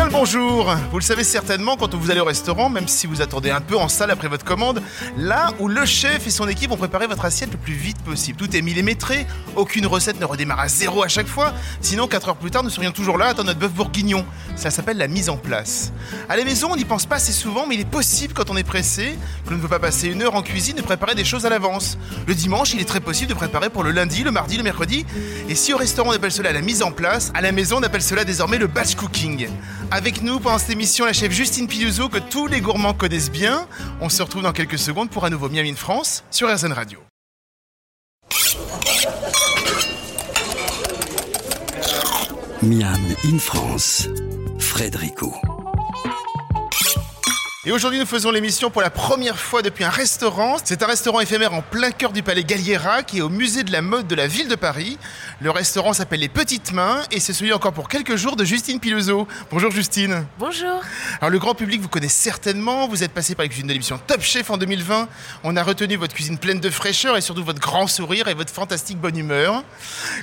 Bien le bonjour Vous le savez certainement quand vous allez au restaurant, même si vous attendez un peu en salle après votre commande, là où le chef et son équipe ont préparé votre assiette le plus vite possible. Tout est millimétré, aucune recette ne redémarre à zéro à chaque fois, sinon 4 heures plus tard nous serions toujours là à attendre notre bœuf bourguignon. Ça s'appelle la mise en place. À la maison on n'y pense pas assez souvent, mais il est possible quand on est pressé, que l'on ne veut pas passer une heure en cuisine de préparer des choses à l'avance. Le dimanche il est très possible de préparer pour le lundi, le mardi, le mercredi, et si au restaurant on appelle cela la mise en place, à la maison on appelle cela désormais le batch cooking. Avec nous pendant cette émission, la chef Justine Piluso, que tous les gourmands connaissent bien. On se retrouve dans quelques secondes pour un nouveau Miami France sur RZN Radio. Miam in France, Frédérico. Et aujourd'hui, nous faisons l'émission pour la première fois depuis un restaurant. C'est un restaurant éphémère en plein cœur du palais Galliera qui est au musée de la mode de la ville de Paris. Le restaurant s'appelle Les Petites Mains et c'est celui encore pour quelques jours de Justine Piluso. Bonjour Justine. Bonjour. Alors le grand public vous connaît certainement, vous êtes passé par la cuisine de l'émission Top Chef en 2020. On a retenu votre cuisine pleine de fraîcheur et surtout votre grand sourire et votre fantastique bonne humeur.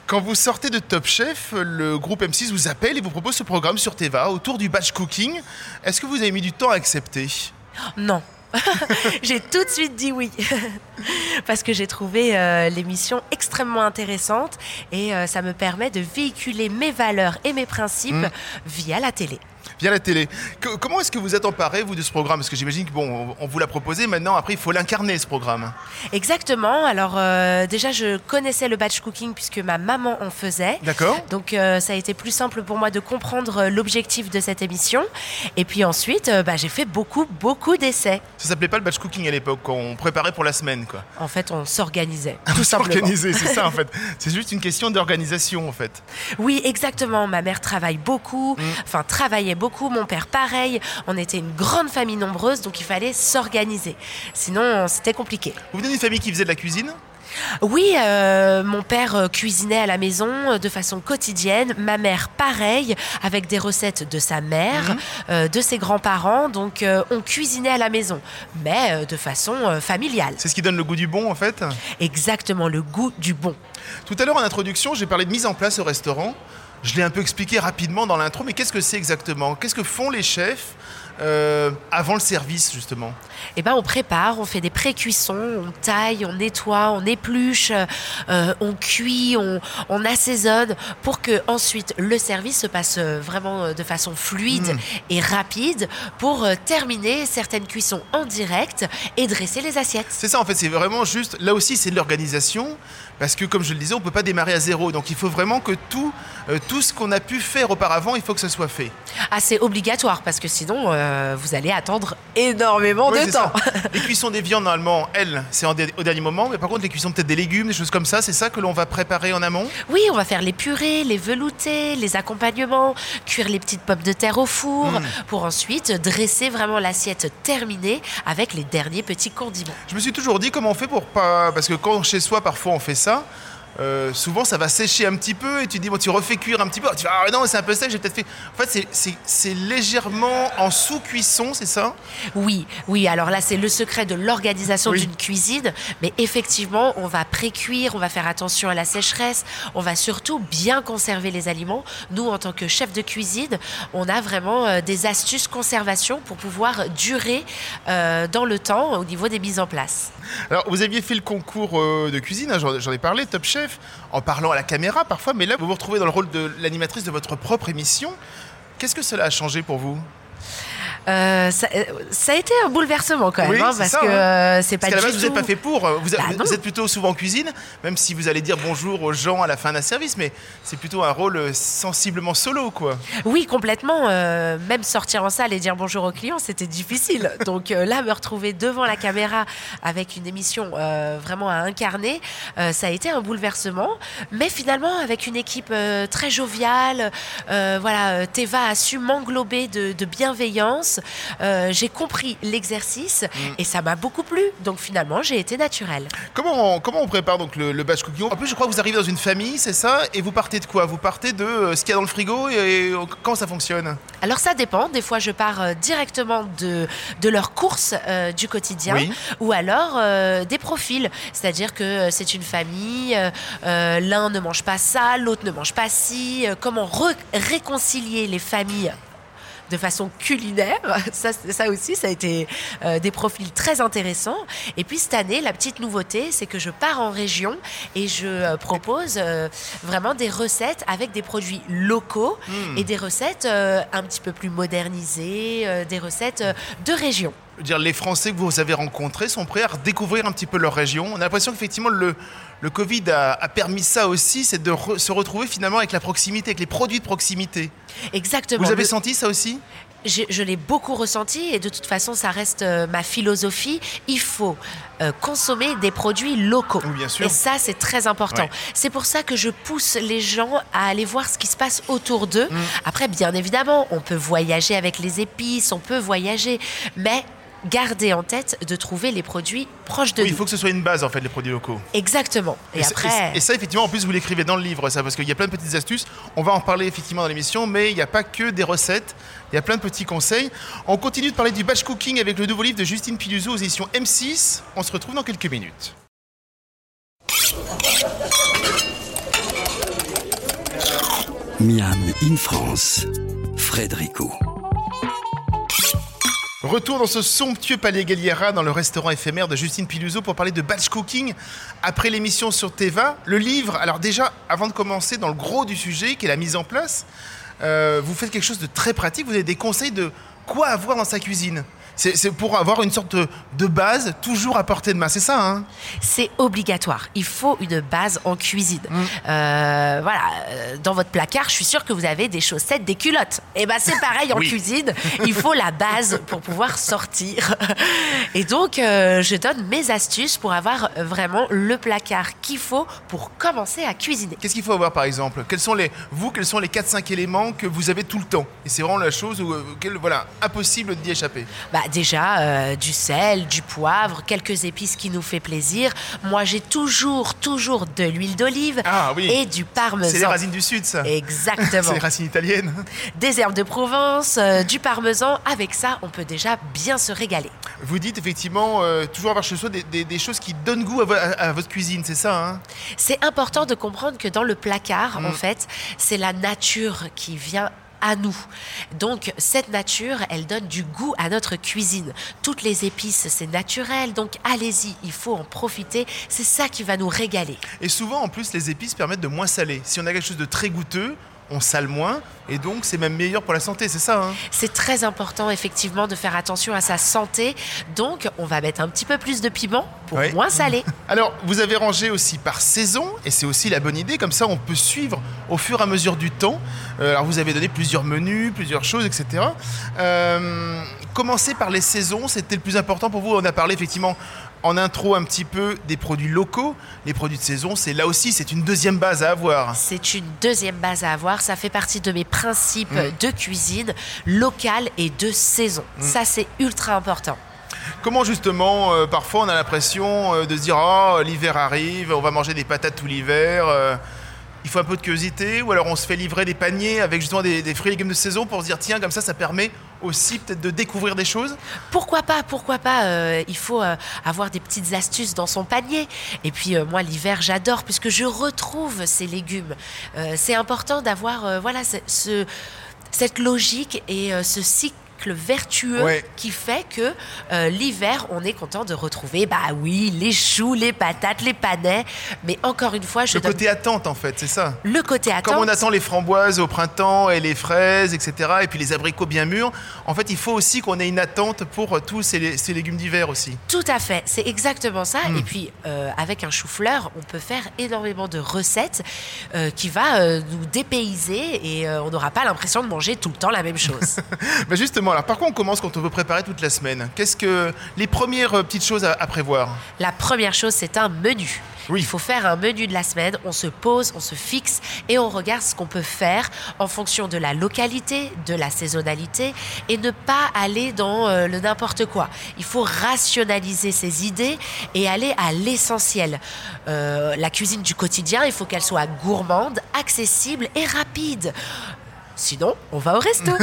Quand vous sortez de Top Chef, le groupe M6 vous appelle et vous propose ce programme sur Teva autour du batch cooking. Est-ce que vous avez mis du temps à accepter? Non. j'ai tout de suite dit oui. Parce que j'ai trouvé euh, l'émission extrêmement intéressante et euh, ça me permet de véhiculer mes valeurs et mes principes Mm. via la télé. Via la télé. Que- comment est-ce que vous êtes emparé, vous, de ce programme? Parce que j'imagine que, bon, on vous l'a proposé, maintenant, après, il faut l'incarner, ce programme. Exactement. Alors euh, déjà, je connaissais le batch cooking puisque ma maman en faisait. D'accord Donc euh, ça a été plus simple pour moi de comprendre euh, l'objectif de cette émission. Et puis ensuite, euh, bah, j'ai fait beaucoup, beaucoup d'essais. Ça s'appelait pas le batch cooking à l'époque, quand on préparait pour la semaine, quoi. En fait, on s'organisait. Tout simplement. Organiser, c'est ça, en fait. C'est juste une question d'organisation, en fait. Oui, exactement. Ma mère travaille beaucoup, Mm. enfin travaillait beaucoup, mon père pareil. On était une grande famille nombreuse, donc il fallait s'organiser. Sinon, c'était compliqué. Vous venez d'une famille qui faisait de la cuisine? Oui, euh, mon père euh, cuisinait à la maison euh, de façon quotidienne, ma mère pareil, avec des recettes de sa mère, Mhm. euh, de ses grands-parents. Donc euh, on cuisinait à la maison, mais de façon familiale. C'est ce qui donne le goût du bon, en fait? Exactement le goût du bon. Tout à l'heure, en introduction, j'ai parlé de mise en place au restaurant. Je l'ai un peu expliqué rapidement dans l'intro, mais qu'est-ce que c'est exactement? Qu'est-ce que font les chefs? Euh, avant le service, justement Eh ben, on prépare, on fait des pré-cuissons, on taille, on nettoie, on épluche, euh, on cuit, on, on assaisonne pour que ensuite le service se passe euh, vraiment de façon fluide Mm. et rapide pour terminer certaines cuissons en direct et dresser les assiettes. C'est ça, en fait, c'est vraiment juste. Là aussi, c'est de l'organisation. Parce que, comme je le disais, on ne peut pas démarrer à zéro. Donc, il faut vraiment que tout, euh, tout ce qu'on a pu faire auparavant, il faut que ce soit fait. Ah, c'est obligatoire parce que sinon euh, vous allez attendre énormément Oui, de temps. Les cuissons des viandes, normalement, elles, c'est au dernier moment. Mais par contre, les cuissons peut-être des légumes, des choses comme ça, c'est ça que l'on va préparer en amont? Oui, on va faire les purées, les veloutés, les accompagnements, cuire les petites pommes de terre au four, Mm. pour ensuite dresser vraiment l'assiette terminée avec les derniers petits condiments. Je me suis toujours dit comment on fait pour pas. Parce que quand chez soi, parfois, on fait ça. Euh, souvent ça va sécher un petit peu et tu dis bon tu refais cuire un petit peu tu vas ah non c'est un peu sec j'ai peut-être fait en fait c'est- légèrement en sous-cuisson c'est ça? Oui, oui, alors là c'est le secret de l'organisation Oui. d'une cuisine, mais effectivement on va pré-cuire, on va faire attention à la sécheresse, on va surtout bien conserver les aliments. Nous en tant que chef de cuisine, on a vraiment euh, des astuces conservation pour pouvoir durer euh, dans le temps au niveau des mises en place. Alors, vous aviez fait le concours euh, de cuisine, hein, j'en ai parlé, Top Chef, en parlant à la caméra parfois, mais là, vous vous retrouvez dans le rôle de l'animatrice de votre propre émission. Qu'est-ce que cela a changé pour vous? Euh, ça, euh, ça a été un bouleversement quand même, Oui, hein, parce ça, que hein. euh, c'est pas Parce du base, vous n'êtes tout- pas fait pour. Vous, Bah vous êtes plutôt souvent en cuisine, même si vous allez dire bonjour aux gens à la fin d'un service, mais c'est plutôt un rôle sensiblement solo, quoi. Oui, complètement. euh, même sortir en salle et dire bonjour aux clients, c'était difficile. Donc euh, là, me retrouver devant la caméra avec une émission vraiment à incarner, ça a été un bouleversement. Mais finalement, avec une équipe très joviale, voilà, Teva a su m'englober de, de bienveillance euh, j'ai compris l'exercice Mm. et ça m'a beaucoup plu. Donc finalement, j'ai été naturelle. Comment on, comment on prépare donc le, le cooking? En plus, je crois que vous arrivez dans une famille, c'est ça? Et vous partez de quoi? Vous partez de euh, ce qu'il y a dans le frigo et, et comment ça fonctionne? Alors ça dépend. Des fois, je pars euh, directement de, de leurs courses euh, du quotidien Oui. ou alors euh, des profils. C'est-à-dire que euh, c'est une famille, euh, euh, l'un ne mange pas ça, l'autre ne mange pas ci. Euh, comment réconcilier les familles de façon culinaire. Ça, ça aussi, ça a été euh, des profils très intéressants. Et puis cette année, la petite nouveauté, c'est que je pars en région et je euh, propose euh, vraiment des recettes avec des produits locaux et des recettes euh, un petit peu plus modernisées, euh, des recettes euh, de région. Dire, les Français que vous avez rencontrés sont prêts à redécouvrir un petit peu leur région. On a l'impression qu'effectivement, le, le Covid a, a permis ça aussi, c'est de re- se retrouver finalement avec la proximité, avec les produits de proximité. Exactement. Vous avez Le- senti ça aussi? Je, je l'ai beaucoup ressenti et de toute façon, ça reste euh, ma philosophie. Il faut euh, consommer des produits locaux. Oui, bien sûr. Et ça, c'est très important. Ouais. C'est pour ça que je pousse les gens à aller voir ce qui se passe autour d'eux. Mm. Après, bien évidemment, on peut voyager avec les épices, on peut voyager, mais gardez en tête de trouver les produits proches de Oui, il nous. faut que ce soit une base en fait, les produits locaux. Exactement. Et, ça- après, et ça, effectivement, en plus, vous l'écrivez dans le livre, ça, parce qu'il y a plein de petites astuces. On va en parler effectivement dans l'émission, mais il n'y a pas que des recettes. Il y a plein de petits conseils. On continue de parler du batch cooking avec le nouveau livre de Justine Piluso aux éditions M6. On se retrouve dans quelques minutes. Miam in France, Frédérico. Retour dans ce somptueux palais Galliera, dans le restaurant éphémère de Justine Piluso pour parler de batch cooking. Après l'émission sur Teva, le livre, alors déjà, avant de commencer dans le gros du sujet, qui est la mise en place, euh, vous faites quelque chose de très pratique. Vous avez des conseils de quoi avoir dans sa cuisine? C'est pour avoir une sorte de, de base toujours à portée de main, c'est ça hein? C'est obligatoire. Il faut une base en cuisine. Mm. Euh, voilà, euh, dans votre placard, je suis sûre que vous avez des chaussettes, des culottes. Et ben c'est pareil en Oui. cuisine. Il faut la base pour pouvoir sortir. Et donc, euh, je donne mes astuces pour avoir vraiment le placard qu'il faut pour commencer à cuisiner. Qu'est-ce qu'il faut avoir par exemple? Quels sont les vous quels sont les 4-5 éléments que vous avez tout le temps? Et c'est vraiment la chose où euh, quel- voilà impossible d'y échapper. Bah déjà euh, du sel, du poivre, quelques épices qui nous fait plaisir. Moi j'ai toujours toujours de l'huile d'olive Ah oui. et du parmesan. C'est les racines du sud, ça. Exactement. C'est les racines italiennes. Des herbes de Provence, euh, du parmesan. Avec ça, on peut déjà bien se régaler. Vous dites effectivement euh, toujours avoir chez soi des, des- des choses qui donnent goût à, vo- à- à votre cuisine, c'est ça hein? C'est important de comprendre que dans le placard, Mm. en fait, c'est la nature qui vient à nous. Donc cette nature, elle donne du goût à notre cuisine. Toutes les épices, c'est naturel, donc allez-y, il faut en profiter. C'est ça qui va nous régaler. Et souvent, en plus, les épices permettent de moins saler. Si on a quelque chose de très goûteux, on sale moins, et donc c'est même meilleur pour la santé, c'est ça hein? C'est très important effectivement de faire attention à sa santé. Donc on va mettre un petit peu plus de piment pour moins saler. Alors, vous avez rangé aussi par saison, et c'est aussi la bonne idée, comme ça on peut suivre au fur et à mesure du temps. Euh, alors, vous avez donné plusieurs menus, plusieurs choses, etc. Euh, commencer par les saisons, c'était le plus important pour vous? On a parlé effectivement en intro un petit peu des produits locaux. Les produits de saison, c'est là aussi, c'est une deuxième base à avoir. C'est une deuxième base à avoir. Ça fait partie de mes principes de cuisine locale et de saison. Ça, c'est ultra important. Comment justement, euh, parfois on a l'impression euh, de se dire oh l'hiver arrive, on va manger des patates tout l'hiver. euh, il faut un peu de curiosité, ou alors on se fait livrer des paniers avec justement des, des fruits et légumes de saison pour se dire tiens comme ça ça permet aussi peut-être de découvrir des choses. Pourquoi pas, pourquoi pas euh, Il faut euh, avoir des petites astuces dans son panier. Et puis euh, moi, l'hiver, j'adore puisque je retrouve ces légumes. C'est important d'avoir voilà ce- ce- cette logique et ce cycle vertueux Ouais. qui fait que euh, l'hiver, on est content de retrouver, bah oui, les choux, les patates, les panais. Mais encore une fois, je Le donne côté attente en fait, c'est ça. le côté attente. Comme on attend les framboises au printemps et les fraises, etc. Et puis les abricots bien mûrs, en fait il faut aussi qu'on ait une attente pour tous ces, ces légumes d'hiver aussi. Tout à fait, c'est exactement ça. Hmm. Et puis, euh, avec un chou-fleur, on peut faire énormément de recettes euh, qui va euh, nous dépayser et euh, on n'aura pas l'impression de manger tout le temps la même chose. Bah justement, Exactement. Alors par quoi on commence quand on veut préparer toute la semaine Qu'est-ce que les premières euh, petites choses à, à prévoir La première chose, c'est un menu. Oui. Il faut faire un menu de la semaine, on se pose, on se fixe et on regarde ce qu'on peut faire en fonction de la localité, de la saisonnalité et ne pas aller dans euh, le n'importe quoi. Il faut rationaliser ses idées et aller à l'essentiel. Euh, la cuisine du quotidien, il faut qu'elle soit gourmande, accessible et rapide. Sinon, on va au resto.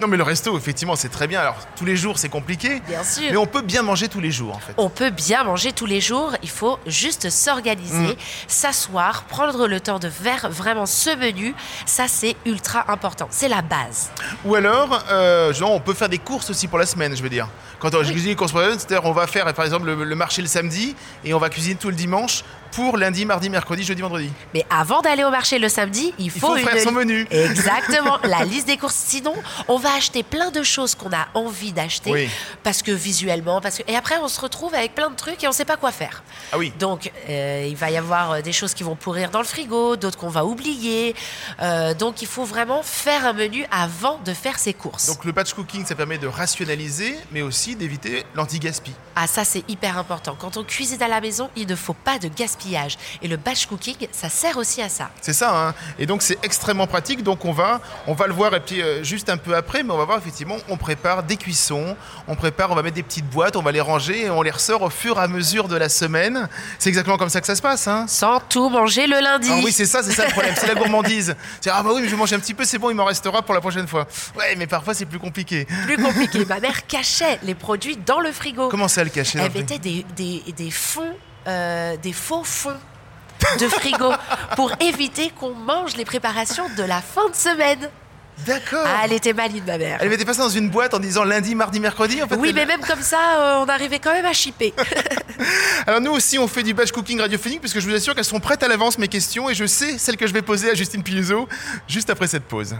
Non, mais le resto, effectivement, c'est très bien. Alors tous les jours, c'est compliqué. Bien sûr. Mais on peut bien manger tous les jours, en fait. On peut bien manger tous les jours, il faut juste s'organiser, s'asseoir, prendre le temps de faire vraiment ce menu. Ça, c'est ultra important. C'est la base. Ou alors, euh, genre, on peut faire des courses aussi pour la semaine, je veux dire. Quand on, je cuisine les courses pour la semaine, c'est-à-dire on va faire, par exemple, le, le marché le samedi et on va cuisiner tout le dimanche pour lundi, mardi, mercredi, jeudi, vendredi. Mais avant d'aller au marché le samedi, il faut, faut faire une son menu. Exactement, la liste des courses. Sinon, on va acheter plein de choses qu'on a envie d'acheter Oui. parce que visuellement, parce que et après on se retrouve avec plein de trucs et on ne sait pas quoi faire. Ah oui. Donc euh, il va y avoir euh, des choses qui vont pourrir dans le frigo, d'autres qu'on va oublier. Euh, donc il faut vraiment faire un menu avant de faire ses courses. Donc le batch cooking, ça permet de rationaliser, mais aussi d'éviter l'anti-gaspi. Ah ça c'est hyper important. Quand on cuisine à la maison, il ne faut pas de gaspillage. Et le batch cooking, ça sert aussi à ça. C'est ça, hein Et donc c'est extrêmement pratique. Donc on va, on va le voir et puis euh, juste un peu après, mais on va voir effectivement, on prépare des cuissons, on prépare, on va mettre des petites boîtes, on va les ranger et on les ressort au fur et à mesure de la semaine. C'est exactement comme ça que ça se passe, hein Sans tout manger le lundi. Ah oui, c'est ça, c'est ça le problème, c'est la gourmandise. C'est ah bah oui, mais je vais manger un petit peu, c'est bon, il m'en restera pour la prochaine fois. Ouais, mais parfois c'est plus compliqué. plus compliqué. Ma mère cachait les produits dans le frigo. Comment ça Elle le frigo? mettait des, des, des fonds, euh, des faux fonds de frigo pour éviter qu'on mange les préparations de la fin de semaine. D'accord. Ah, elle était maligne, ma mère. Elle mettait pas ça dans une boîte en disant lundi, mardi, mercredi en fait, Oui, mais même comme ça, euh, on arrivait quand même à chipper. Alors nous aussi on fait du batch cooking radiophonique puisque je vous assure qu'elles sont prêtes à l'avance mes questions et je sais celles que je vais poser à Justine Piluso juste après cette pause.